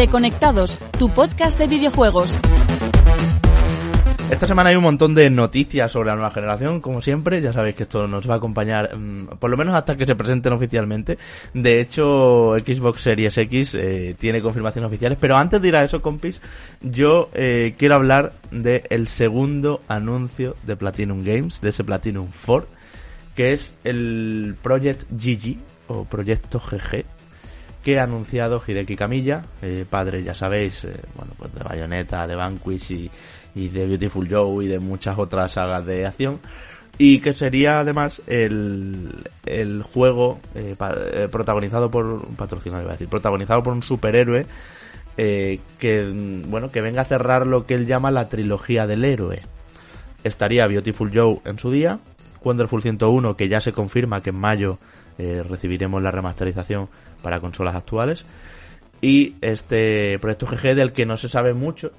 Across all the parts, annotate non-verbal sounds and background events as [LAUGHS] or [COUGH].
Reconectados, tu podcast de videojuegos. Esta semana hay un montón de noticias sobre la nueva generación, como siempre. Ya sabéis que esto nos va a acompañar, mm, por lo menos hasta que se presenten oficialmente. De hecho, Xbox Series X eh, tiene confirmaciones oficiales. Pero antes de ir a eso, compis, yo eh, quiero hablar del segundo anuncio de Platinum Games, de ese Platinum 4, que es el Project GG, o Proyecto GG, que ha anunciado Hideki Kamiya, eh, padre, ya sabéis, bueno, pues de Bayonetta, de Vanquish y y de Beautiful Joe y de muchas otras sagas de acción. Y que sería además el, el juego eh, eh, protagonizado por patrocinado iba a decir protagonizado por un superhéroe eh, que bueno que venga a cerrar lo que él llama la trilogía del héroe. Estaría Beautiful Joe en su día Wonderful 101 que ya se confirma que en mayo recibiremos la remasterización para consolas actuales y este proyecto GG del que no se sabe mucho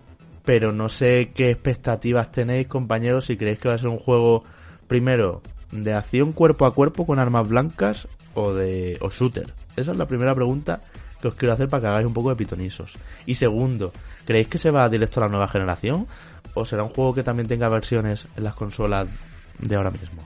pero no sé qué expectativas tenéis, compañeros, si creéis que va a ser un juego, primero, de acción cuerpo a cuerpo con armas blancas o de shooter. Esa es la primera pregunta que os quiero hacer para que hagáis un poco de pitonisos. Y segundo, ¿creéis que se va directo a la nueva generación? ¿O será un juego que también tenga versiones en las consolas de ahora mismo?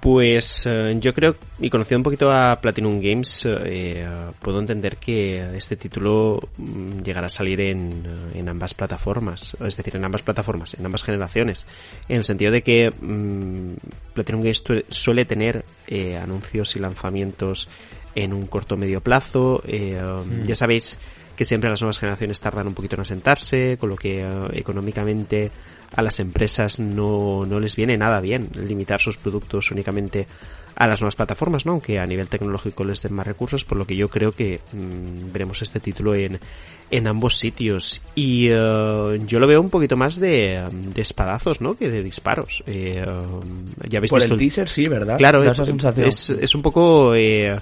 Pues eh, yo creo, y conociendo un poquito a Platinum Games, eh, puedo entender que este título mm, llegará a salir en, en, ambas plataformas, es decir, en ambas plataformas, en ambas generaciones, en el sentido de que mm, Platinum Games suele tener eh, anuncios y lanzamientos en un corto medio plazo, mm. ya sabéis que siempre las nuevas generaciones tardan un poquito en asentarse, con lo que económicamente a las empresas no, no les viene nada bien limitar sus productos únicamente a las nuevas plataformas, ¿no? Aunque a nivel tecnológico les den más recursos, por lo que yo creo que mm, veremos este título en, en ambos sitios. Y eh, yo lo veo un poquito más de, de espadazos, ¿no? Que de disparos. Eh, ya habéis por el teaser, sí, ¿verdad? Claro, es, es, un poco... Eh,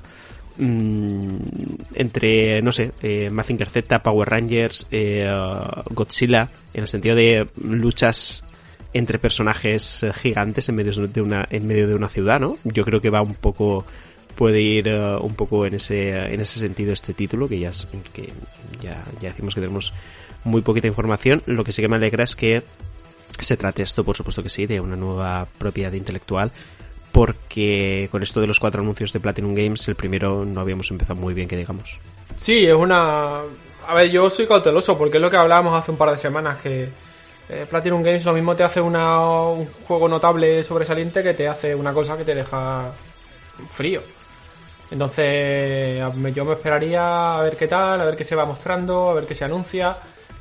mm, entre, no sé, eh, Mazinger Z, Power Rangers, eh, Godzilla, en el sentido de luchas entre personajes eh, gigantes en medio de una, en medio de una ciudad, ¿no? Yo creo que va un poco, puede ir uh, un poco en ese, en ese sentido este título, que ya, que ya, ya decimos que tenemos muy poquita información. Lo que sí que me alegra es que se trate esto, por supuesto que sí, de una nueva propiedad intelectual porque con esto de los cuatro anuncios de Platinum Games, el primero no habíamos empezado muy bien, que digamos. Sí, es una... A ver, yo soy cauteloso porque es lo que hablábamos hace un par de semanas, que eh, Platinum Games lo mismo te hace una, un juego notable sobresaliente que te hace una cosa que te deja frío. Entonces yo me esperaría a ver qué tal, a ver qué se va mostrando, a ver qué se anuncia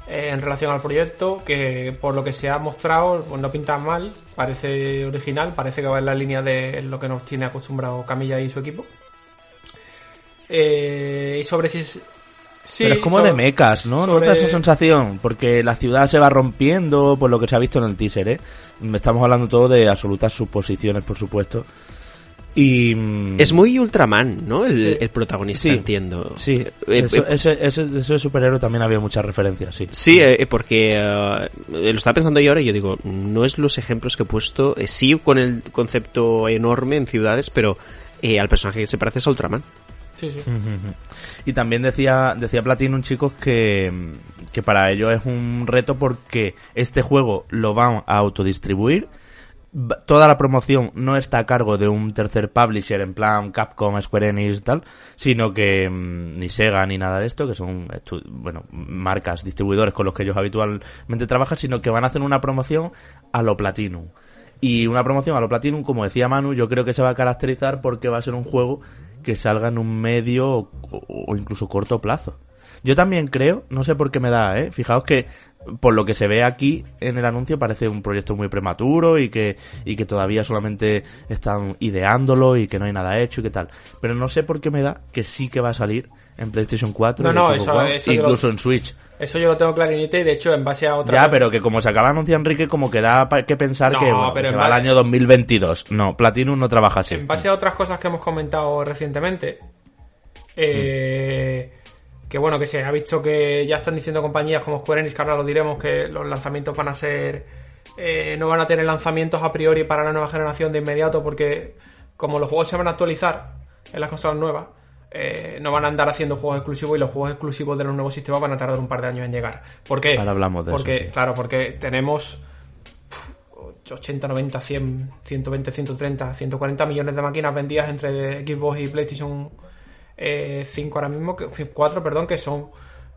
eh, en relación al proyecto, que por lo que se ha mostrado pues no pinta mal, parece original, parece que va en la línea de lo que nos tiene acostumbrado Camilla y su equipo. Eh, y sobre si... Sí, Pero es como de mecas, ¿no? ¿No da esa sensación? Porque la ciudad se va rompiendo, por lo que se ha visto en el teaser, ¿eh? Estamos hablando todo de absolutas suposiciones, por supuesto. Y... Mm, es muy Ultraman, ¿no? El, protagonista, entiendo. Sí, eh, eh, ese, ese, superhéroe también había muchas referencias, sí. Sí, eh, porque lo estaba pensando yo ahora y yo digo, no es los ejemplos que he puesto, sí con el concepto enorme en ciudades, pero al personaje que se parece es a Ultraman. Sí, sí. Y también decía, decía Platinum, chicos, que, que para ello es un reto porque este juego lo van a autodistribuir toda la promoción no está a cargo de un tercer publisher en plan Capcom, Square Enix y tal, sino que mm, ni Sega ni nada de esto, que son bueno, marcas, distribuidores con los que ellos habitualmente trabajan, sino que van a hacer una promoción a lo Platinum. Y una promoción a lo Platinum, como decía Manu, yo creo que se va a caracterizar porque va a ser un juego que salga en un medio o incluso corto plazo. Yo también creo, no sé por qué me da, ¿eh? Fijaos que por lo que se ve aquí en el anuncio parece un proyecto muy prematuro y que, y que todavía solamente están ideándolo y que no hay nada hecho y que tal. Pero no sé por qué me da que sí que va a salir en PlayStation 4 incluso en Switch. Eso yo lo tengo clarinete y de hecho en base a otra... Ya, pero que como se acaba de anunciar Enrique, como que da que pensar que, se va al año 2022. No, Platinum no trabaja así. En base a otras cosas que hemos comentado recientemente, eh... Que bueno, que se ha visto que ya están diciendo compañías como Square Enix, que ahora lo diremos, que los lanzamientos van a ser. Eh, no van a tener lanzamientos a priori para la nueva generación de inmediato, porque como los juegos se van a actualizar en las consolas nuevas, eh, no van a andar haciendo juegos exclusivos y los juegos exclusivos de los nuevos sistemas van a tardar un par de años en llegar. ¿Por qué? Ahora hablamos de porque, eso, sí. Claro, porque tenemos uf, 80, 90, 100, 120, 130, 140 millones de máquinas vendidas entre Xbox y PlayStation eh, 5 ahora mismo, que, 4, perdón, que son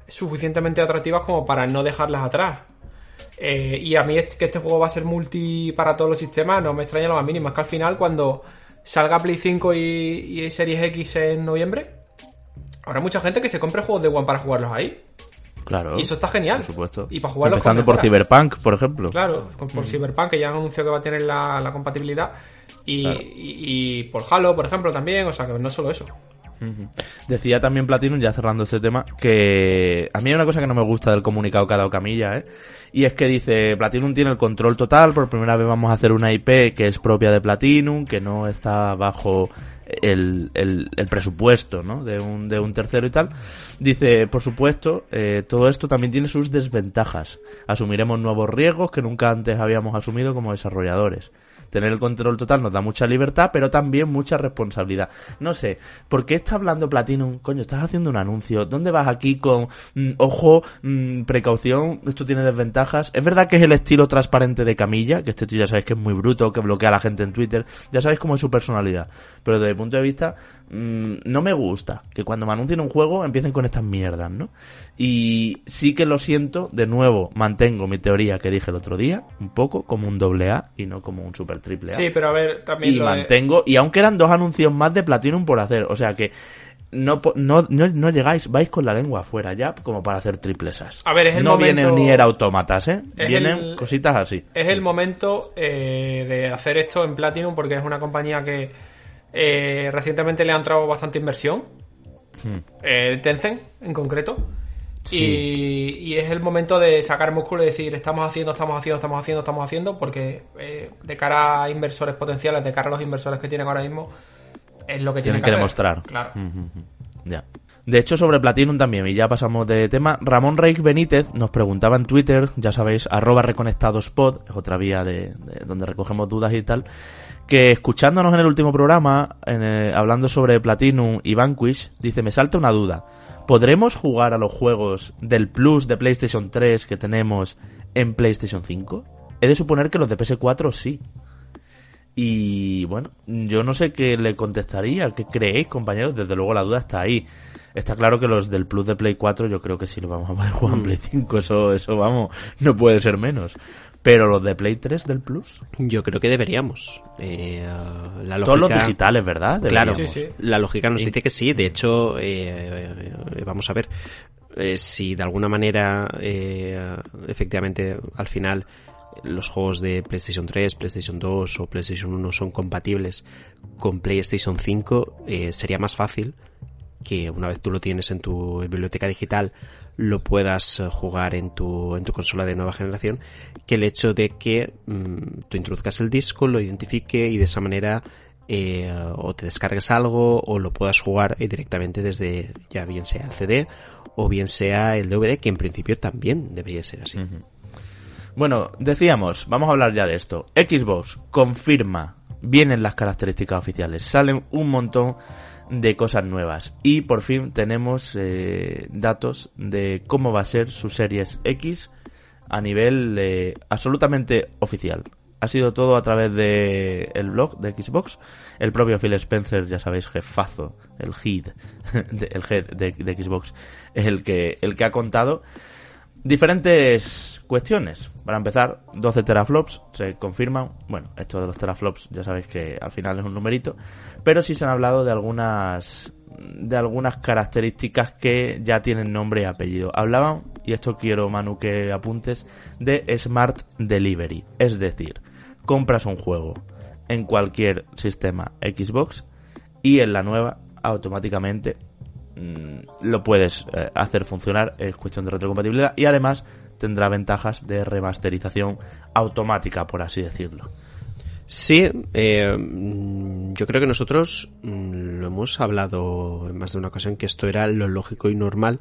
suficientemente atractivas como para no dejarlas atrás. Eh, y a mí es que este juego va a ser multi para todos los sistemas, no me extraña lo más mínimo. Es que al final, cuando salga Play 5 y, y Series X en noviembre, habrá mucha gente que se compre juegos de One para jugarlos ahí. Claro. Y eso está genial. Por supuesto. Y para jugarlos Empezando por. Cyberpunk, por ejemplo. Claro, por Cyberpunk, que ya han anunciado que va a tener la, la compatibilidad. Y, Claro. y- y por Halo, por ejemplo, también. O sea, que no solo eso. Decía también Platinum, ya cerrando este tema, que a mí hay una cosa que no me gusta del comunicado que ha dado Camilla, ¿eh? Y es que dice, Platinum tiene el control total, por primera vez vamos a hacer una IP que es propia de Platinum, que no está bajo el, el, el presupuesto, ¿no? De un, de un tercero y tal. Dice, por supuesto, eh, todo esto también tiene sus desventajas. Asumiremos nuevos riesgos que nunca antes habíamos asumido como desarrolladores. Tener el control total nos da mucha libertad, pero también mucha responsabilidad. No sé, ¿por qué está hablando Platinum? Coño, estás haciendo un anuncio. ¿Dónde vas aquí con mm, ojo, mm, precaución? Esto tiene desventajas. Es verdad que es el estilo transparente de Camilla, que este tío ya sabéis que es muy bruto, que bloquea a la gente en Twitter. Ya sabéis cómo es su personalidad. Pero desde mi punto de vista, mm, no me gusta que cuando me anuncien un juego empiecen con estas mierdas, ¿no? Y sí que lo siento, de nuevo, mantengo mi teoría que dije el otro día, un poco como un doble A y no como un super triple A Sí, pero a ver, también. y lo de- mantengo y aún quedan dos anuncios más de Platinum por hacer o sea que no, no, no, no llegáis vais con la lengua afuera ya como para hacer triplesas A ver, es el no momento- vienen ni era autómatas eh Es vienen el- cositas así es el momento eh, de hacer esto en Platinum porque es una compañía que eh, recientemente le ha entrado bastante inversión. Eh, Tencent, en concreto. Y, y es el momento de sacar músculo y decir, estamos haciendo, estamos haciendo, estamos haciendo, estamos haciendo, porque eh, de cara a inversores potenciales, de cara a los inversores que tienen ahora mismo, es lo que tienen tienen que demostrar. Claro. Ya. De hecho, sobre Platinum también, y ya pasamos de tema, Ramón Reich Benítez nos preguntaba en Twitter, ya sabéis, arroba reconectadospod, es otra vía de, de donde recogemos dudas y tal, que escuchándonos en el último programa, en, eh, hablando sobre Platinum y Vanquish, dice, me salta una duda. ¿Podremos jugar a los juegos del Plus de PlayStation 3 que tenemos en PlayStation 5? He de suponer que los de PS4 sí. Y bueno, yo no sé qué le contestaría, qué creéis, compañeros. Desde luego la duda está ahí. Está claro que los del Plus de Play 4 yo creo que sí lo vamos a poder jugar en Play 5. Eso, eso vamos, no puede ser menos. Pero los de Play 3 del Plus, Yo creo que deberíamos. Eh, la lógica... todos los digitales, ¿verdad? Claro. Sí, sí. la lógica nos dice que sí. De hecho, eh, eh, vamos a ver eh, si de alguna manera, eh, efectivamente, al final los juegos de PlayStation 3, PlayStation 2 o PlayStation 1 son compatibles con PlayStation 5, eh, sería más fácil que una vez tú lo tienes en tu biblioteca digital lo puedas eh, jugar en tu, en tu consola de nueva generación que el hecho de que mm, tú introduzcas el disco, lo identifique y de esa manera eh, o te descargues algo o lo puedas jugar directamente desde ya bien sea el CD o bien sea el DVD que en principio también debería ser así. Bueno, decíamos, vamos a hablar ya de esto. Xbox confirma, vienen las características oficiales, salen un montón de cosas nuevas y por fin tenemos eh, datos de cómo va a ser su Series X a nivel eh, absolutamente oficial. Ha sido todo a través de el blog de Xbox. El propio Phil Spencer, ya sabéis, jefazo, el head, [LAUGHS] el head de, de Xbox, es el que, el que ha contado diferentes cuestiones. Para empezar, 12 teraflops se confirman. Bueno, esto de los teraflops ya sabéis que al final es un numerito, pero sí se han hablado de algunas de algunas características que ya tienen nombre y apellido. Hablaban, y esto quiero Manu que apuntes, de Smart Delivery, es decir, compras un juego en cualquier sistema Xbox y en la nueva automáticamente lo puedes eh, hacer funcionar, es cuestión de retrocompatibilidad y además tendrá ventajas de remasterización automática, por así decirlo. Sí, eh, mm, yo creo que nosotros mm, lo hemos hablado en más de una ocasión que esto era lo lógico y normal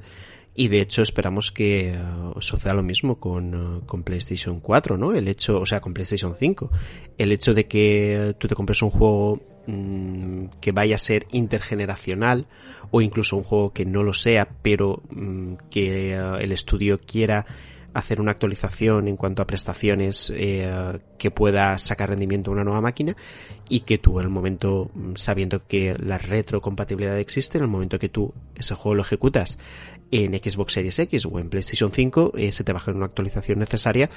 y de hecho esperamos que eh, suceda lo mismo con, con PlayStation 4, ¿no? El hecho, o sea, con PlayStation 5. El hecho de que tú te compres un juego mm, que vaya a ser intergeneracional o incluso un juego que no lo sea, pero mm, que eh, el estudio quiera hacer una actualización en cuanto a prestaciones eh, que pueda sacar rendimiento a una nueva máquina y que tú en el momento, mm, sabiendo que la retrocompatibilidad existe, en el momento que tú ese juego lo ejecutas en Xbox Series X o en PlayStation 5, eh, se te baja una actualización necesaria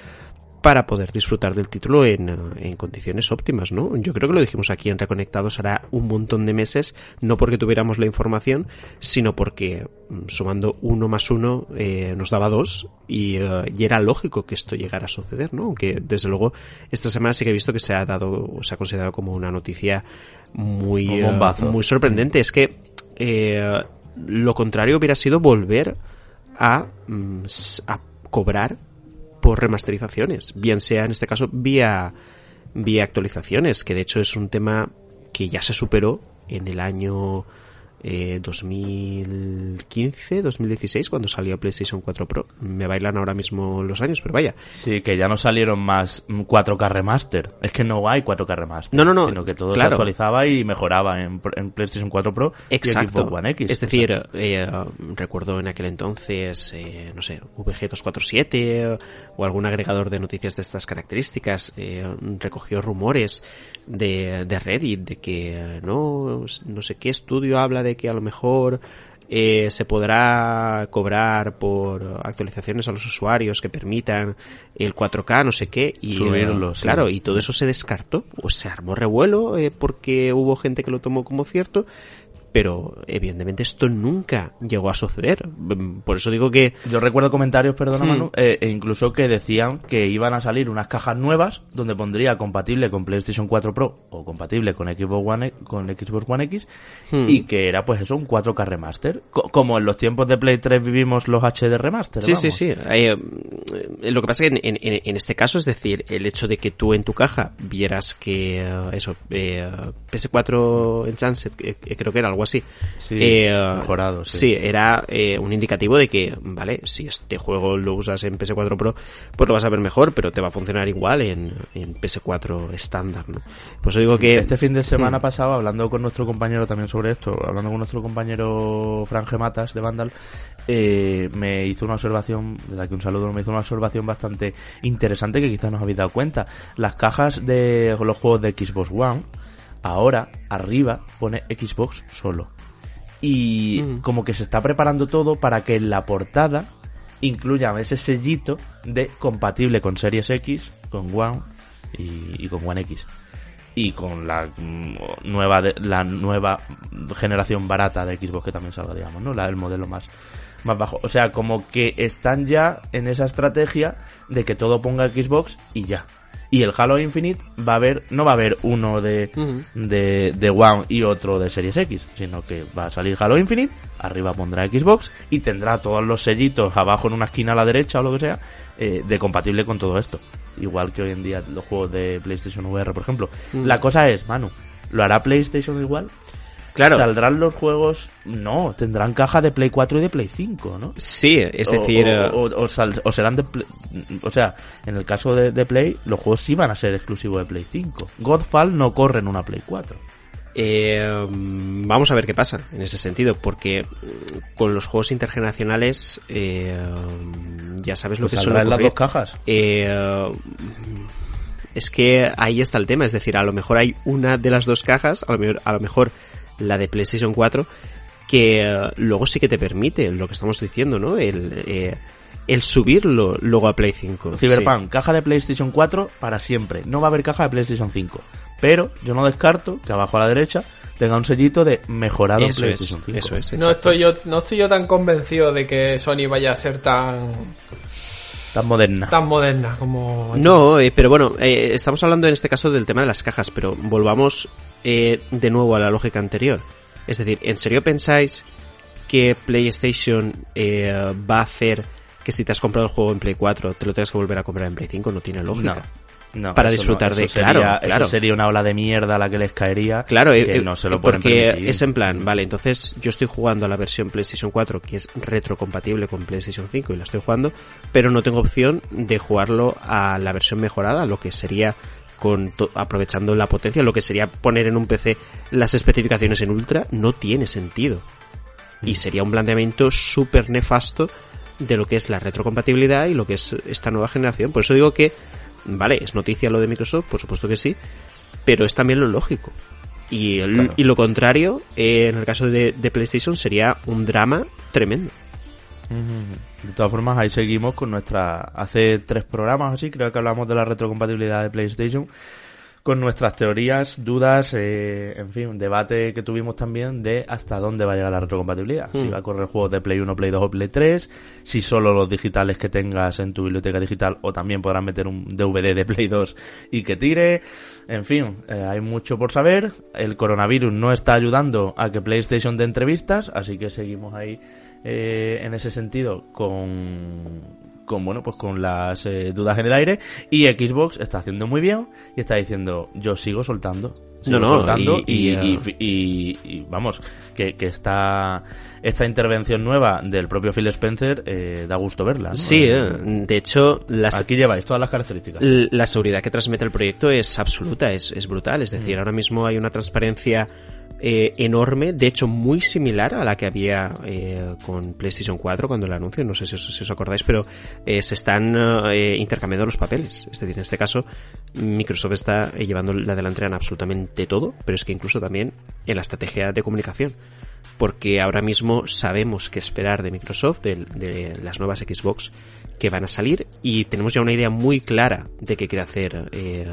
para poder disfrutar del título en, eh, en, condiciones óptimas, ¿no? Yo creo que lo dijimos aquí en Reconectados hará un montón de meses, no porque tuviéramos la información, sino porque mm, sumando uno más uno eh, nos daba dos y, uh, y, era lógico que esto llegara a suceder, ¿no? Aunque desde luego esta semana sí que he visto que se ha dado, o se ha considerado como una noticia muy, uh, muy sorprendente. Es que eh, lo contrario hubiera sido volver a, mm, a cobrar por remasterizaciones, bien sea en este caso vía, vía actualizaciones, que de hecho es un tema que ya se superó en el año eh, 2015, 2016, cuando salió PlayStation 4 Pro. Me bailan ahora mismo los años, pero vaya. Sí, que ya no salieron más 4K remaster. Es que no hay 4K remaster. No, no, no. Sino que todo claro. se actualizaba y mejoraba en, en, PlayStation 4 Pro Exacto. y Xbox One X. Es decir, eh, recuerdo en aquel entonces, eh, no sé, VG247 o algún agregador de noticias de estas características eh, recogió rumores de, de Reddit de que no, no sé qué estudio habla de que a lo mejor eh, se podrá cobrar por actualizaciones a los usuarios que permitan el 4K, no sé qué, y Subirlo, eh, claro, y todo eso se descartó, o se armó revuelo eh, porque hubo gente que lo tomó como cierto, pero evidentemente esto nunca llegó a suceder. Por eso digo que... Yo recuerdo comentarios, perdona hmm. Manu, eh, e incluso que decían que iban a salir unas cajas nuevas donde pondría compatible con PlayStation 4 Pro o compatible con Xbox One, con Xbox One X hmm. y que era pues eso, un 4K remaster. Co como en los tiempos de Play 3 vivimos los HD remaster. Sí, vamos. sí, sí. Eh, lo que pasa es que en, en, en, este caso, es decir, el hecho de que tú en tu caja vieras que uh, eso, eh, PS4 Enhanced, creo que era algo así. Sí, eh, mejorado, sí. sí era eh, un indicativo de que, vale, si este juego lo usas en PS4 Pro, pues lo vas a ver mejor, pero te va a funcionar igual en, en PS4 estándar, ¿no? Pues digo que... Este fin de semana hmm. pasado, hablando con nuestro compañero también sobre esto, hablando con nuestro compañero Fran Gematas de Vandal, eh, me hizo una observación, desde aquí un saludo, me hizo una observación bastante interesante que quizás nos habéis dado cuenta. Las cajas de los juegos de Xbox One, ahora arriba pone Xbox solo. Y mm. como que se está preparando todo para que en la portada incluya ese sellito de compatible con Series X, con One y, y con One X. Y con la nueva la nueva generación barata de Xbox que también salga, digamos, ¿no? La, el modelo más, más bajo. O sea, como que están ya en esa estrategia de que todo ponga Xbox y ya. Y el Halo Infinite va a haber, no va a haber uno de, uh -huh. de, de One y otro de Series X, sino que va a salir Halo Infinite, arriba pondrá Xbox y tendrá todos los sellitos abajo en una esquina a la derecha o lo que sea, eh, de compatible con todo esto. Igual que hoy en día los juegos de PlayStation VR, por ejemplo. Uh -huh. La cosa es, Manu, ¿lo hará PlayStation igual? Claro. ¿Saldrán los juegos? No, tendrán caja de Play 4 y de Play 5, ¿no? Sí, es decir... O, o, o, sal, o serán de... Play, o sea, en el caso de, de, Play, los juegos sí van a ser exclusivos de Play 5. Godfall no corre en una Play 4. Eh, vamos a ver qué pasa en ese sentido, porque con los juegos intergeneracionales eh, ya sabes lo pues que son las dos cajas. Eh, es que ahí está el tema, es decir, a lo mejor hay una de las dos cajas, a lo mejor, a lo mejor la de PlayStation 4, que uh, luego sí que te permite lo que estamos diciendo, ¿no? El, eh, el subirlo luego a Play 5. Cyberpunk, sí. caja de PlayStation 4 para siempre. No va a haber caja de PlayStation 5. Pero yo no descarto que abajo a la derecha tenga un sellito de mejorado eso en PlayStation es, 5. Eso es, no estoy yo no estoy yo tan convencido de que Sony vaya a ser tan tan moderna. Tan moderna como... No, eh, pero bueno, eh, estamos hablando en este caso del tema de las cajas, pero volvamos eh, de nuevo a la lógica anterior. Es decir, ¿en serio pensáis que PlayStation eh, va a hacer que si te has comprado el juego en Play 4 te lo tengas que volver a comprar en Play 5? No tiene lógica. No. No, para disfrutar no, de sería, claro, claro. Eso sería una ola de mierda a la que les caería claro que eh, no se lo porque permitir. es en plan vale entonces yo estoy jugando a la versión PlayStation 4 que es retrocompatible con PlayStation 5 y la estoy jugando pero no tengo opción de jugarlo a la versión mejorada lo que sería con aprovechando la potencia, lo que sería poner en un PC las especificaciones en ultra, no tiene sentido. Y sería un planteamiento súper nefasto de lo que es la retrocompatibilidad y lo que es esta nueva generación. Por eso digo que, vale, es noticia lo de Microsoft, por supuesto que sí, pero es también lo lógico. Y, y lo contrario, eh, en el caso de, de PlayStation, sería un drama tremendo. De todas formas, ahí seguimos con nuestra... Hace tres programas así, creo que hablamos de la retrocompatibilidad de PlayStation, con nuestras teorías, dudas, eh, en fin, debate que tuvimos también de hasta dónde va a llegar la retrocompatibilidad. Si Hmm. va a correr juegos de Play 1, Play 2 o Play 3, si solo los digitales que tengas en tu biblioteca digital o también podrás meter un DVD de Play 2 y que tire. En fin, eh, hay mucho por saber. El coronavirus no está ayudando a que PlayStation dé entrevistas, así que seguimos ahí eh, en ese sentido con con bueno pues con las eh, dudas en el aire. Y Xbox está haciendo muy bien y está diciendo yo sigo soltando sigo No, no, soltando y- y, vamos que, que esta esta intervención nueva del propio Phil Spencer eh, da gusto verla ¿no? Sí, Eh, eh, de hecho, las, aquí lleváis todas las características La seguridad que transmite el proyecto es absoluta, es, es brutal. Es decir, ahora mismo hay una transparencia eh, enorme, de hecho muy similar a la que había eh, con PlayStation 4 cuando el anuncio, no sé si os, si os acordáis, pero eh, se están eh, intercambiando los papeles. Es decir, en este caso, Microsoft está eh, llevando la delantera en absolutamente todo, pero es que incluso también en la estrategia de comunicación porque ahora mismo sabemos qué esperar de Microsoft, de, de las nuevas Xbox que van a salir y tenemos ya una idea muy clara de qué quiere hacer eh,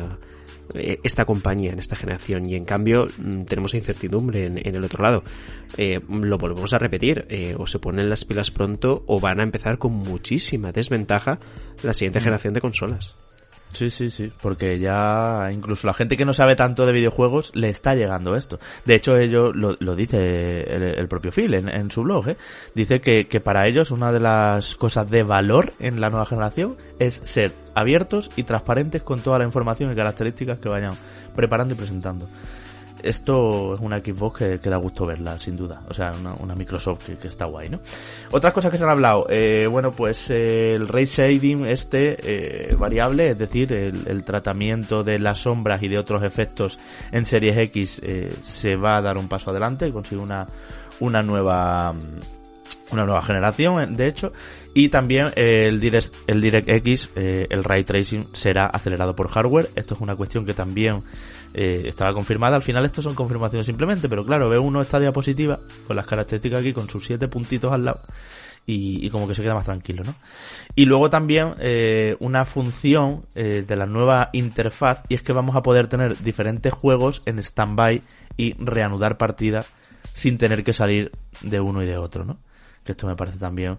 eh, esta compañía en esta generación y en cambio mm, tenemos incertidumbre en, en el otro lado. Eh, lo volvemos a repetir, eh, o se ponen las pilas pronto o van a empezar con muchísima desventaja la siguiente generación de consolas. Sí, sí, sí, porque ya incluso la gente que no sabe tanto de videojuegos le está llegando esto. De hecho, ellos lo, lo dice el, el propio Phil en, en su blog, ¿eh? dice que, que para ellos una de las cosas de valor en la nueva generación es ser abiertos y transparentes con toda la información y características que vayan preparando y presentando. Esto es una Xbox que, da gusto verla, sin duda. O sea, una, Microsoft que, está guay, ¿no? Otras cosas que se han hablado. Eh, bueno, pues eh, el ray shading este eh, variable, es decir, el, tratamiento de las sombras y de otros efectos en Series X eh, se va a dar un paso adelante, consigue una, una nueva una nueva generación, de hecho, y también eh, el, Direct, el DirectX, eh, el ray tracing será acelerado por hardware. Esto es una cuestión que también eh, estaba confirmada. Al final, esto son confirmaciones simplemente, pero claro, ve uno esta diapositiva con las características aquí, con sus siete puntitos al lado. Y, como que se queda más tranquilo, ¿no? Y luego también eh, una función eh, de la nueva interfaz y es que vamos a poder tener diferentes juegos en standby y reanudar partida sin tener que salir de uno y de otro, ¿no? Que esto me parece también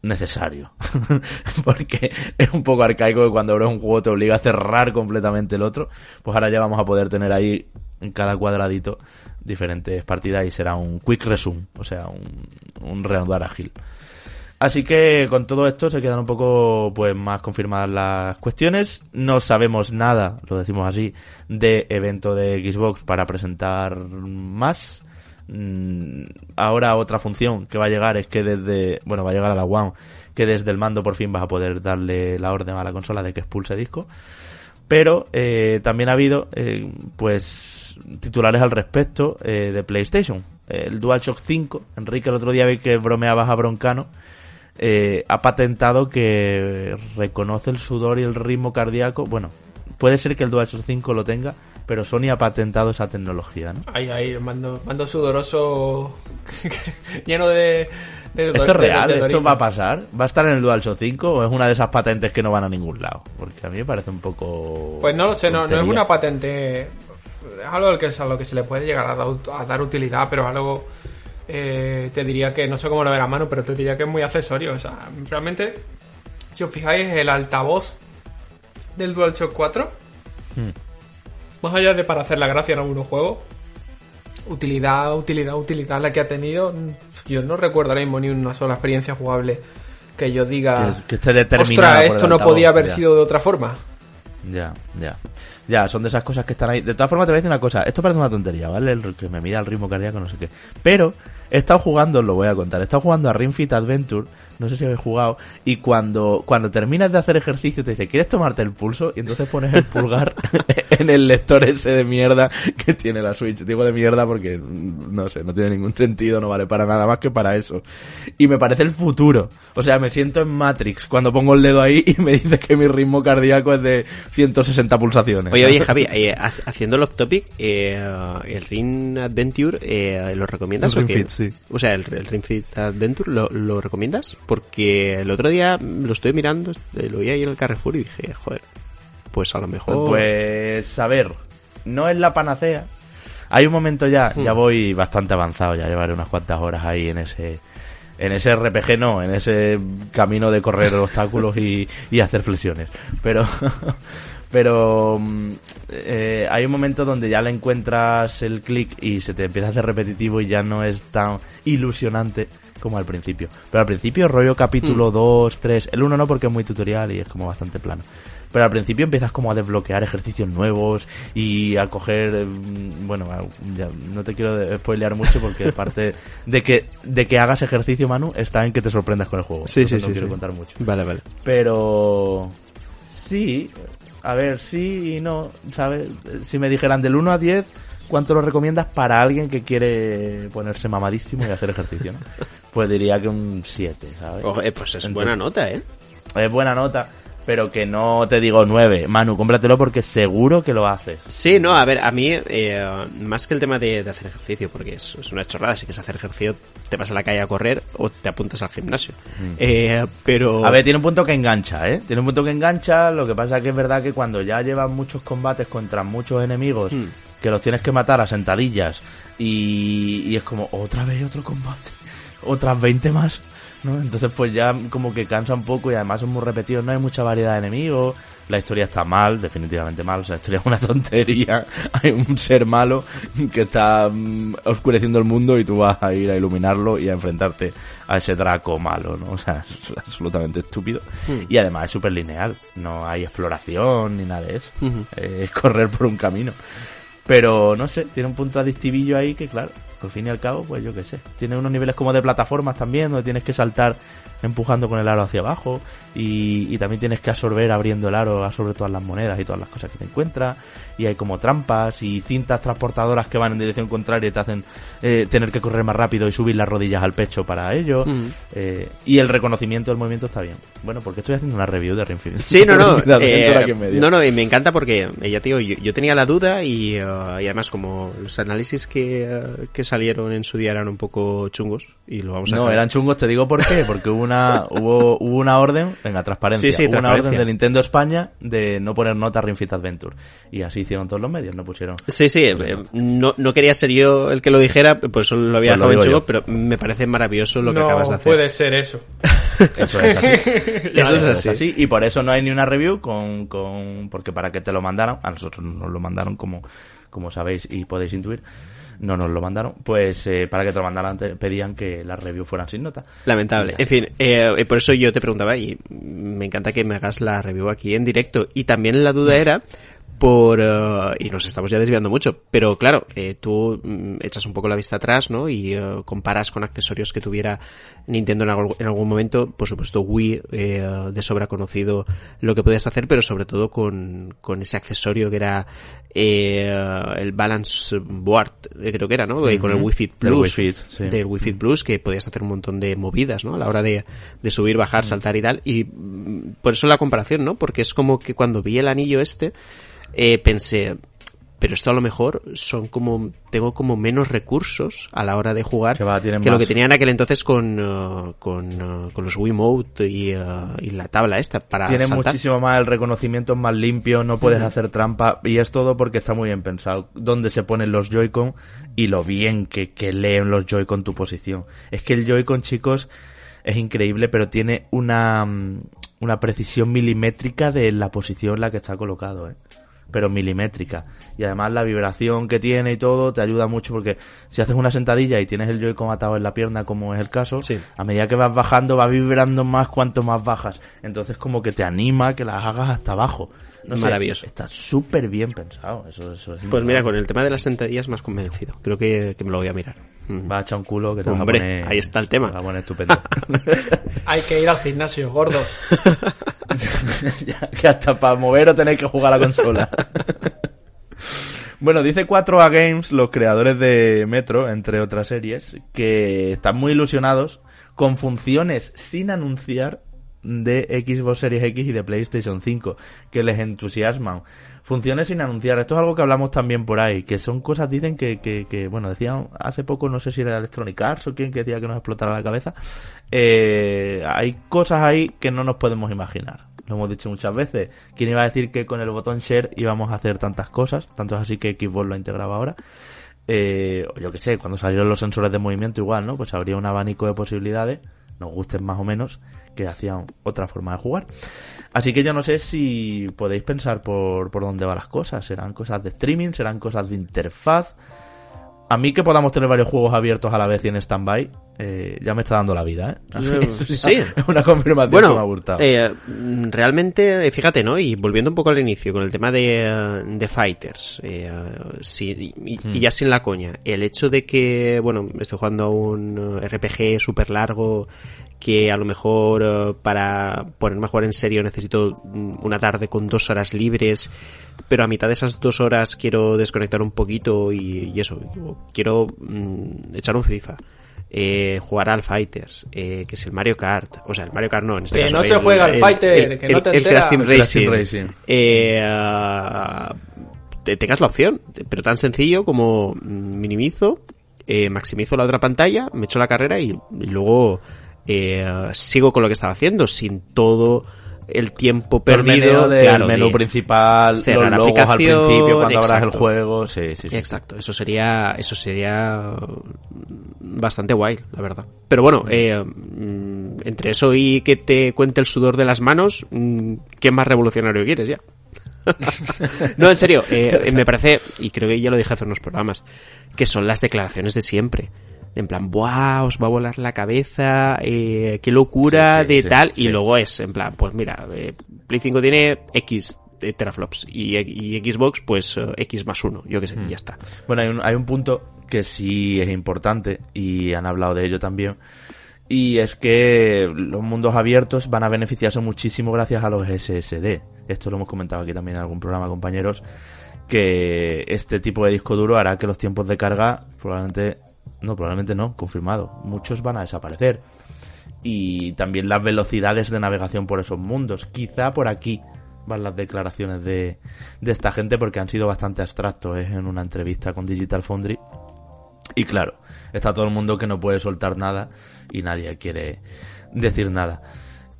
necesario. [LAUGHS] Porque es un poco arcaico que cuando abres un juego te obliga a cerrar completamente el otro. Pues ahora ya vamos a poder tener ahí en cada cuadradito diferentes partidas y será un quick resume, o sea, un, un reanudar ágil. Así que con todo esto se quedan un poco pues más confirmadas las cuestiones. No sabemos nada, lo decimos así, de evento de Xbox para presentar más. Mm, ahora otra función que va a llegar es que desde, bueno, va a llegar a la One, que desde el mando por fin vas a poder darle la orden a la consola de que expulse disco. Pero eh, también ha habido, eh, pues, titulares al respecto eh, de PlayStation. El DualShock 5, Enrique el otro día vi que bromeabas a Broncano, ha patentado que reconoce el sudor y el ritmo cardíaco. Bueno, puede ser que el DualShock 5 lo tenga, pero Sony ha patentado esa tecnología, ¿no? Ahí, ahí, mando, mando sudoroso [LAUGHS] lleno de... de ¿Esto es real? de ¿Esto va a pasar? ¿Va a estar en el DualShock 5 o es una de esas patentes que no van a ningún lado? Porque a mí me parece un poco... Pues no lo sé, no, no es una patente. Es algo al que, a lo que se le puede llegar a, dar- a dar utilidad, pero algo. eh, te diría que no sé cómo lo verá a mano, pero te diría que es muy accesorio. O sea, realmente, si os fijáis, el altavoz del DualShock 4, Hmm. Más allá de para hacer la gracia en algunos juegos, utilidad, utilidad, utilidad la que ha tenido, yo no recuerdo ahora mismo ni una sola experiencia jugable que yo diga. Que, es- que esté determinada Ostras, esto no altavoz". podía haber Ya. sido de otra forma. Ya, ya. Ya, son de esas cosas que están ahí. De todas formas, te voy a decir una cosa. Esto parece una tontería, ¿vale? El que me mida el ritmo cardíaco, no sé qué. Pero He estado jugando, os lo voy a contar, he estado jugando a Ring Fit Adventure, no sé si habéis jugado, y cuando, cuando terminas de hacer ejercicio te dice, ¿quieres tomarte el pulso? Y entonces pones el pulgar [LAUGHS] en el lector ese de mierda que tiene la Switch. Digo de mierda porque, no sé, no tiene ningún sentido, no vale para nada más que para eso. Y me parece el futuro. O sea, me siento en Matrix cuando pongo el dedo ahí y me dice que mi ritmo cardíaco es de 160 pulsaciones. Oye, oye, Javi, eh, ha- haciendo el off topic, eh, el Ring Adventure, eh, ¿lo recomiendas? El o Ring? Fit, sí. O sea, el, el Ring Fit Adventure, ¿lo, lo recomiendas? Porque el otro día lo estoy mirando, eh, lo vi ahí en el Carrefour y dije, joder, pues a lo mejor... Pues, a ver, no es la panacea. Hay un momento ya, ya Hmm. voy bastante avanzado, ya llevaré unas cuantas horas ahí en ese en ese RPG no, en ese camino de correr [LAUGHS] obstáculos y, y hacer flexiones. Pero pero mm, eh, hay un momento donde ya le encuentras el clic y se te empieza a hacer repetitivo y ya no es tan ilusionante como al principio. Pero al principio rollo capítulo 2, 3, el 1 no porque es muy tutorial y es como bastante plano. Pero al principio empiezas como a desbloquear ejercicios nuevos y a coger, eh, bueno, a- ya no te quiero spoilear mucho porque [LAUGHS] parte de que de que hagas ejercicio, Manu, está en que te sorprendas con el juego. Sí, sí, Entonces sí, No quiero sí. contar mucho. Vale, vale. Pero sí, a ver, sí y no, ¿sabes? Si me dijeran del 1 a 10, ¿cuánto lo recomiendas para alguien que quiere ponerse mamadísimo y hacer ejercicio? ¿no? [LAUGHS] Pues diría que un 7, ¿sabes? Eh, pues es Entonces- buena nota, ¿eh? Es buena nota, pero que no te digo 9. Manu, cómpratelo porque seguro que lo haces. Sí, no, a ver, a mí, eh, más que el tema de, de hacer ejercicio, porque es, es una chorrada, si quieres hacer ejercicio, te vas a la calle a correr o te apuntas al gimnasio. Eh, pero... Mm. A ver, tiene un punto que engancha, ¿eh? Tiene un punto que engancha, lo que pasa que es verdad que cuando ya llevas muchos combates contra muchos enemigos, Hmm. que los tienes que matar a sentadillas, y, y es como, otra vez otro combate, [LAUGHS] otras 20 más, ¿no? Entonces pues ya como que cansa un poco y además son muy repetidos, no hay mucha variedad de enemigos, la historia está mal, definitivamente mal, o sea, la historia es una [LAUGHS] tontería, hay un ser malo que está mm, oscureciendo el mundo y tú vas a ir a iluminarlo y a enfrentarte a ese Draco malo, ¿no? O sea, [LAUGHS] es absolutamente estúpido. Y además es súper lineal, no hay exploración ni nada de eso, es correr por un camino. Pero no sé, tiene un punto adictivillo ahí que claro, al fin y al cabo, pues yo qué sé. Tiene unos niveles como de plataformas también, donde tienes que saltar empujando con el aro hacia abajo y, y también tienes que absorber abriendo el aro, absorber todas las monedas y todas las cosas que te encuentras y hay como trampas y cintas transportadoras que van en dirección contraria y te hacen eh, tener que correr más rápido y subir las rodillas al pecho para ello Mm. Eh, y el reconocimiento del movimiento está bien. Bueno, porque estoy haciendo una review de Ring Fit. Sí, no, no. [LAUGHS] Eh, no, no, y me encanta porque, eh, ya digo, yo, yo tenía la duda y, eh, y además como los análisis que, eh, que salieron en su día eran un poco chungos y lo vamos a No, eran chungos, te digo por qué, porque hubo una, hubo, hubo una orden, venga, transparencia, Sí, sí, hubo una transparencia. orden de Nintendo España de no poner nota a Ring Fit Adventure. Y así hicieron todos los medios, no pusieron. Sí, sí, eh, no, no quería ser yo el que lo dijera, por eso lo había Pues lo dejado en chungo, yo. pero me parece maravilloso lo que no acabas de hacer. puede ser eso. [LAUGHS] Eso es así. [LAUGHS] Eso es así. Y por eso no hay ni una review con, con, porque para que te lo mandaran, a nosotros nos lo mandaron como, como sabéis y podéis intuir, no nos lo mandaron, pues eh, para que te lo mandaran te pedían que las reviews fueran sin nota. Lamentable. En fin, eh, eh, por eso yo te preguntaba y me encanta que me hagas la review aquí en directo. Y también la duda era por... eh, y nos estamos ya desviando mucho, pero claro, eh, tú mm, echas un poco la vista atrás, ¿no? Y eh, comparas con accesorios que tuviera Nintendo en algún, en algún momento, por supuesto Wii, eh, de sobra conocido lo que podías hacer, pero sobre todo con, con ese accesorio que era eh, el Balance Board, eh, creo que era, ¿no? Eh, Con el El Plus Fit, sí. del Wii Fit Plus que podías hacer un montón de movidas, ¿no? A la hora de, de subir, bajar, saltar y tal. Y mm, por eso la comparación, ¿no? Porque es como que cuando vi el anillo este, eh, pensé, pero esto a lo mejor son como, tengo como menos recursos a la hora de jugar Que va, tienen lo que tenía en aquel entonces con, eh, con, eh, con los Wiimote y, eh, y la tabla esta para Tiene saltar. muchísimo más, el reconocimiento es más limpio, no puedes hacer trampa y es todo porque está muy bien pensado. Dónde se ponen los Joy-Con y lo bien que, que leen los Joy-Con tu posición. Es que el Joy-Con, chicos, es increíble, pero tiene una, mm, una precisión milimétrica de la posición en la que está colocado, ¿eh? Pero milimétrica. Y además la vibración que tiene y todo te ayuda mucho porque si haces una sentadilla y tienes el Joy-Con atado en la pierna, como es el caso, Sí. a medida que vas bajando va vibrando más cuanto más bajas. Entonces como que te anima a que las hagas hasta abajo. No sé, Maravilloso. está súper bien pensado. Eso, eso es Pues mira, con el tema de las sentadillas más convencido. Creo que, que me lo voy a mirar. Mm. Va a echar un culo que te Hombre, va a poner... ahí está el tema. te va a poner estupendo. [LAUGHS] [LAUGHS] Hay que ir al gimnasio, gordo. [LAUGHS] [LAUGHS] Ya, que hasta para mover o tener que jugar a la consola. bueno, dice 4A Games, los creadores de Metro, entre otras series, que están muy ilusionados con funciones sin anunciar de Xbox Series X y de PlayStation 5, que les entusiasman. Funciones sin anunciar, esto es algo que hablamos también por ahí, que son cosas, dicen que, que, que bueno, decían hace poco, no sé si era Electronic Arts o quién que decía que nos explotara la cabeza, eh, hay cosas ahí que no nos podemos imaginar. Lo hemos dicho muchas veces. ¿Quién iba a decir que con el botón share íbamos a hacer tantas cosas? Tanto es así que Xbox lo ha integrado ahora. Eh, yo que sé, cuando salieron los sensores de movimiento igual, ¿no? Pues habría un abanico de posibilidades, nos gusten más o menos, que hacían otra forma de jugar. Así que yo no sé si podéis pensar por, por dónde van las cosas. ¿Serán cosas de streaming? ¿Serán cosas de interfaz? A mí que podamos tener varios juegos abiertos a la vez y en stand-by, eh, ya me está dando la vida, ¿eh? [LAUGHS] Eso ya Sí. Es una confirmación que me ha Bueno, gustado. eh, realmente, eh, fíjate, ¿no? Y volviendo un poco al inicio, con el tema de, de Fighters, eh, sí, y, y ya sin la coña, el hecho de que, bueno, estoy jugando a un RPG súper largo, que a lo mejor eh, para ponerme a jugar en serio necesito mm, una tarde con dos horas libres, pero a mitad de esas dos horas quiero desconectar un poquito y, y eso, quiero mm, echar un FIFA. Eh, jugar al Fighters, eh, que es el Mario Kart, o sea, el Mario Kart no, en este Que caso, no se juega al Fighter, que no te el enteras. Crash Team El Crash Racing, Team Racing. eh, ah, te tengas la opción, pero tan sencillo como mm, minimizo, eh, maximizo la otra pantalla, me echo la carrera y, y luego eh, sigo con lo que estaba haciendo, sin todo el tiempo perdido del claro, menú de- principal, los cerrar logos al principio cuando abras el juego, sí, sí, sí. Exacto, eso sería, eso sería bastante guay, la verdad. Pero bueno, eh, mm, entre eso y que te cuente el sudor de las manos, mm, ¿qué más revolucionario quieres ya? [LAUGHS] no, en serio, eh, me parece, y creo que ya lo dije hace unos programas, que son las declaraciones de siempre. En plan, ¡buah! Os va a volar la cabeza, eh, qué locura Sí, sí, de sí, tal. Y luego es, en plan, pues mira, eh, Play 5 tiene X eh, teraflops y, y Xbox, pues eh, X más uno, yo qué sé, y ya está. Bueno, hay un, hay un punto que sí es importante y han hablado de ello también. Y es que los mundos abiertos van a beneficiarse muchísimo gracias a los SSD. Esto lo hemos comentado aquí también en algún programa, compañeros. Que este tipo de disco duro hará que los tiempos de carga probablemente, no, probablemente no, confirmado. Muchos van a desaparecer. Y también las velocidades de navegación por esos mundos. Quizá por aquí van las declaraciones de, de esta gente porque han sido bastante abstractos ¿eh? en una entrevista con Digital Foundry. Y claro, está todo el mundo que no puede soltar nada y nadie quiere decir nada.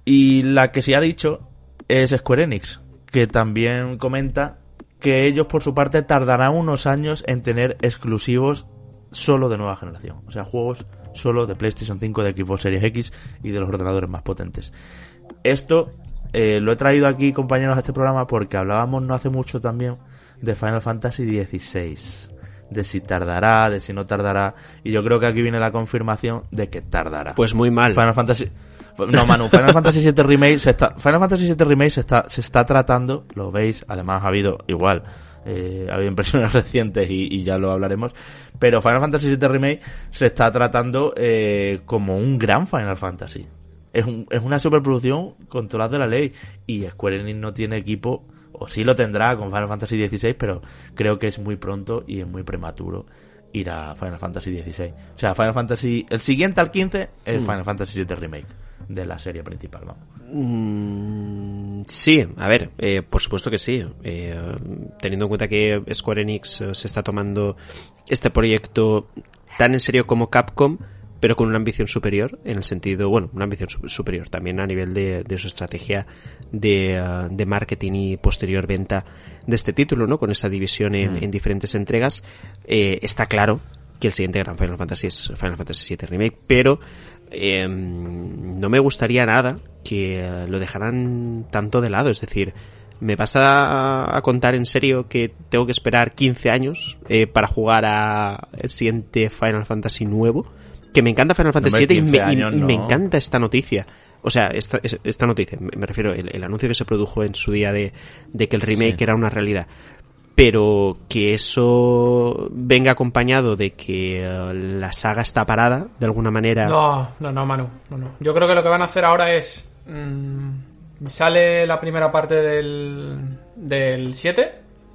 Y la que sí ha dicho es Square Enix, que también comenta que ellos por su parte tardarán unos años en tener exclusivos solo de nueva generación. O sea, juegos solo de PlayStation 5, de Xbox Series X y de los ordenadores más potentes. Esto eh, lo he traído aquí, compañeros, a este programa porque hablábamos no hace mucho también de Final Fantasy XVI. De si tardará, de si no tardará. Y yo creo que aquí viene la confirmación de que tardará. Pues muy mal. Final Fantasy. No, Manu, Final [LAUGHS] Fantasy VII Remake se está, Final Fantasy VII Remake se está, se está tratando, lo veis, además ha habido igual, eh, ha habido impresiones [LAUGHS] recientes y, y ya lo hablaremos, pero Final Fantasy VII Remake se está tratando eh, como un gran Final Fantasy. Es, un- es una superproducción controlada de la ley y Square Enix no tiene equipo, o sí lo tendrá con Final Fantasy XVI, pero creo que es muy pronto y es muy prematuro ir a Final Fantasy XVI. O sea, Final Fantasy, el siguiente al 15 es Final Fantasy VII Remake de la serie principal, vamos. Mm, sí, a ver, eh, por supuesto que sí. Eh, teniendo en cuenta que Square Enix eh, se está tomando este proyecto tan en serio como Capcom, pero con una ambición superior, en el sentido, bueno, una ambición su- superior también a nivel de, de su estrategia de, eh, de marketing y posterior venta de este título, ¿no? Con esa división en, en diferentes entregas, eh, está claro que el siguiente gran Final Fantasy es Final Fantasy VII Remake, pero eh, no me gustaría nada que eh, lo dejaran tanto de lado, es decir, me vas a, a contar en serio que tengo que esperar 15 años eh, para jugar a el siguiente Final Fantasy nuevo, que me encanta Final Fantasy VII y, 15 me, y encanta esta noticia. O sea, esta, es- esta noticia, me me refiero, el, el anuncio que se produjo en su día de, de que el remake Sí. era una realidad. Pero que eso venga acompañado de que eh, la saga está parada, de alguna manera. No, no, no, Manu. No, no. Yo creo que lo que van a hacer ahora es. mm, sale la primera parte del, del 7.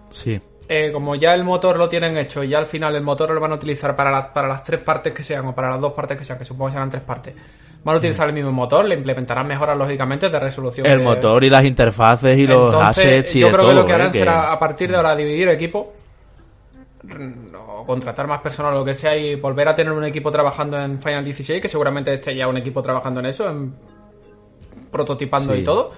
Sí. eh, como ya el motor lo tienen hecho y ya al final el motor lo van a utilizar para, la- para las tres partes que sean o para las dos partes que sean, que supongo que serán tres partes, van a utilizar el mismo motor, le implementarán mejoras lógicamente de resolución. El de- motor y las interfaces y los Entonces, assets y yo de creo todo, que lo que ¿eh? harán que- será a partir de ahora dividir equipo o contratar más personal o lo que sea y volver a tener un equipo trabajando en Final 16 que seguramente esté ya un equipo trabajando en eso en prototipando Sí. y todo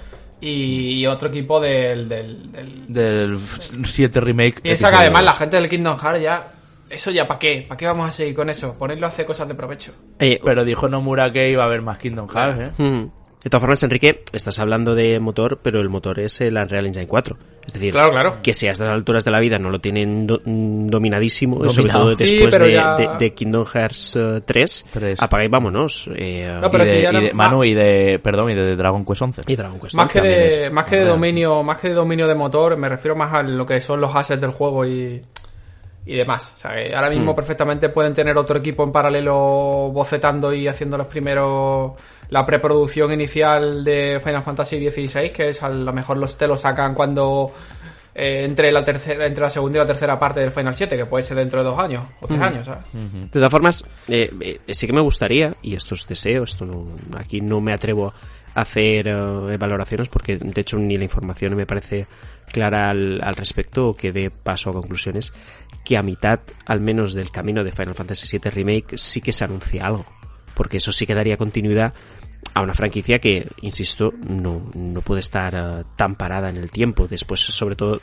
y, otro equipo del, del, del- Del 7 remake. piensa que además la gente del Kingdom Hearts ya eso ya para qué para qué vamos a seguir con eso ponerlo a hacer cosas de provecho Eh, Pero dijo Nomura que iba a haber más Kingdom Hearts, ¿eh? Mm. De todas formas, Enrique, estás hablando de motor, pero el motor es el Unreal Engine 4. Es decir, Claro, claro. que si a estas alturas de la vida no lo tienen do- mm, dominadísimo, sobre Dominado. todo Sí, después de, ya- de- de Kingdom Hearts eh, 3, Tres. apaga y vámonos. Eh, No, pero y de, si ya y no- de- Manu, y de. Perdón, y de Dragon Quest 11. y Dragon Quest más que de es- más que de dominio más que de dominio de motor me refiero más a lo que son los assets del juego y y demás o sea que ahora Mm. mismo perfectamente pueden tener otro equipo en paralelo bocetando y haciendo los primeros la preproducción inicial de Final Fantasy XVI que es a lo mejor los te lo sacan cuando eh, entre la tercera entre la segunda y la tercera parte del Final 7 que puede ser dentro de dos años o tres años ¿sabes? De todas formas, eh, eh, sí que me gustaría, y esto es deseo, esto no, aquí no me atrevo a hacer eh, valoraciones porque de hecho ni la información me parece clara al, al respecto o que dé paso a conclusiones, que a mitad al menos del camino de Final Fantasy VII Remake sí que se anuncia algo, porque eso sí que daría continuidad a una franquicia que, insisto, no, no puede estar eh, tan parada en el tiempo. Después, sobre todo,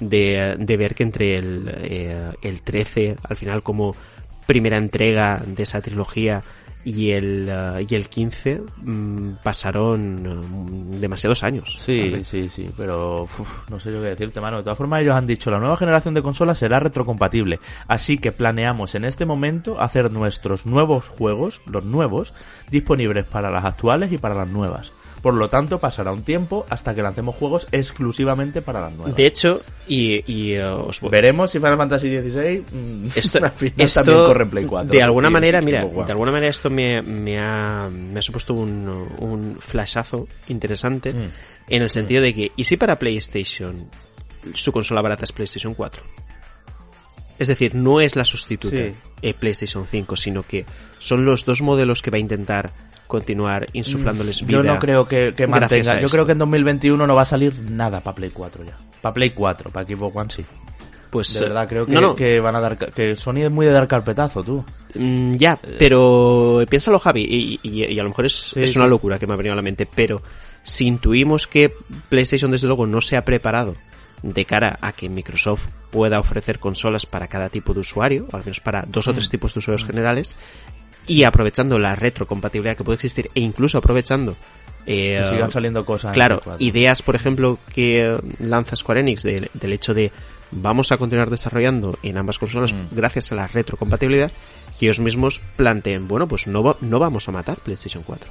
de, de ver que entre el, eh, el 13, al final, como primera entrega de esa trilogía, y el, eh, y el 15, mm, pasaron mm, demasiados años. Sí, sí, sí, pero uf, no sé yo qué decirte, mano. De todas formas, ellos han dicho la nueva generación de consolas será retrocompatible, así que planeamos en este momento hacer nuestros nuevos juegos, los nuevos, disponibles para las actuales y para las nuevas. Por lo tanto, pasará un tiempo hasta que lancemos juegos exclusivamente para las nuevas. De hecho, y, y eh, os voy- Veremos si Final Fantasy XVI mm, [LAUGHS] esto, al final esto, también corre en Play 4. de alguna Y manera, mira, de alguna manera esto me, me ha, me ha supuesto un, un flashazo interesante Mm. en el sentido de que, ¿y si para PlayStation su consola barata es PlayStation 4? Es decir, no es la sustituta Sí. PlayStation 5, sino que son los dos modelos que va a intentar continuar insuflándoles vida. Mm, Yo no creo que, mantenga. Yo creo que en 2021 no va a salir nada para Play 4 ya. Para Play 4, para Xbox One sí. Pues, De eh, verdad, creo que, no, no, que van a dar. Que Sony es muy de dar carpetazo, tú. Mm, ya, pero piénsalo, Javi, y, y- y a lo mejor es, Sí, es una sí. locura que me ha venido a la mente, pero si intuimos que PlayStation desde luego no se ha preparado de cara a que Microsoft pueda ofrecer consolas para cada tipo de usuario, o al menos para dos o tres tipos de usuarios generales, y aprovechando la retrocompatibilidad que puede existir, e incluso aprovechando eh, Que sigan saliendo cosas. Claro, Play 4. ideas, por ejemplo, que lanza Square Enix del, del hecho de vamos a continuar desarrollando en ambas consolas Mm. gracias a la retrocompatibilidad, que ellos mismos planteen, bueno, pues no, no vamos a matar PlayStation 4.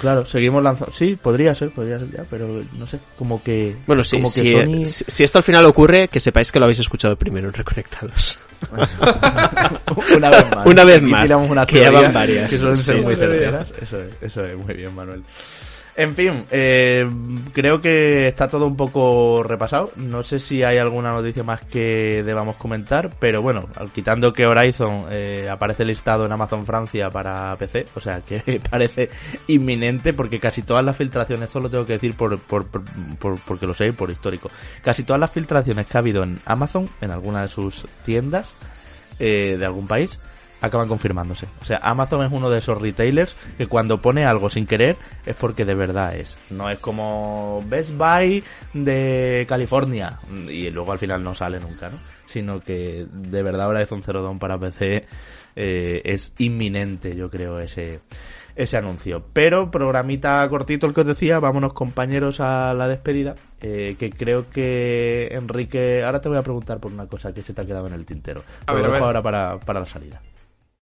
Claro, seguimos lanzando. Sí, podría ser, podría ser ya, pero no sé. Como que. Bueno, sí, como que si, Sony. si- si esto al final ocurre, que sepáis que lo habéis escuchado primero en Reconectados. [LAUGHS] una vez más. Una vez más, Tiramos unas que ya van varias, Que suelen ser sí. muy certeras. Eso es, eso es, muy bien, Manuel. En fin, eh, creo que está todo un poco repasado. No sé si hay alguna noticia más que debamos comentar, pero bueno, quitando que Horizon eh, aparece listado en Amazon Francia para PC, o sea que [LAUGHS] parece inminente porque casi todas las filtraciones, esto lo tengo que decir por, por, por- por- porque lo sé por histórico, casi todas las filtraciones que ha habido en Amazon, en alguna de sus tiendas eh, de algún país, acaban confirmándose. O sea, Amazon es uno de esos retailers que cuando pone algo sin querer es porque de verdad es. No es como Best Buy de California y luego al final no sale nunca, ¿no? Sino que de verdad Horizon Zero Dawn para PC eh, es inminente, yo creo, ese ese anuncio. Pero programita cortito el que os decía, vámonos compañeros a la despedida, eh, que creo que Enrique, ahora te voy a preguntar por una cosa que se te ha quedado en el tintero. A Lo ver, a dejo ver. ahora para, para la salida.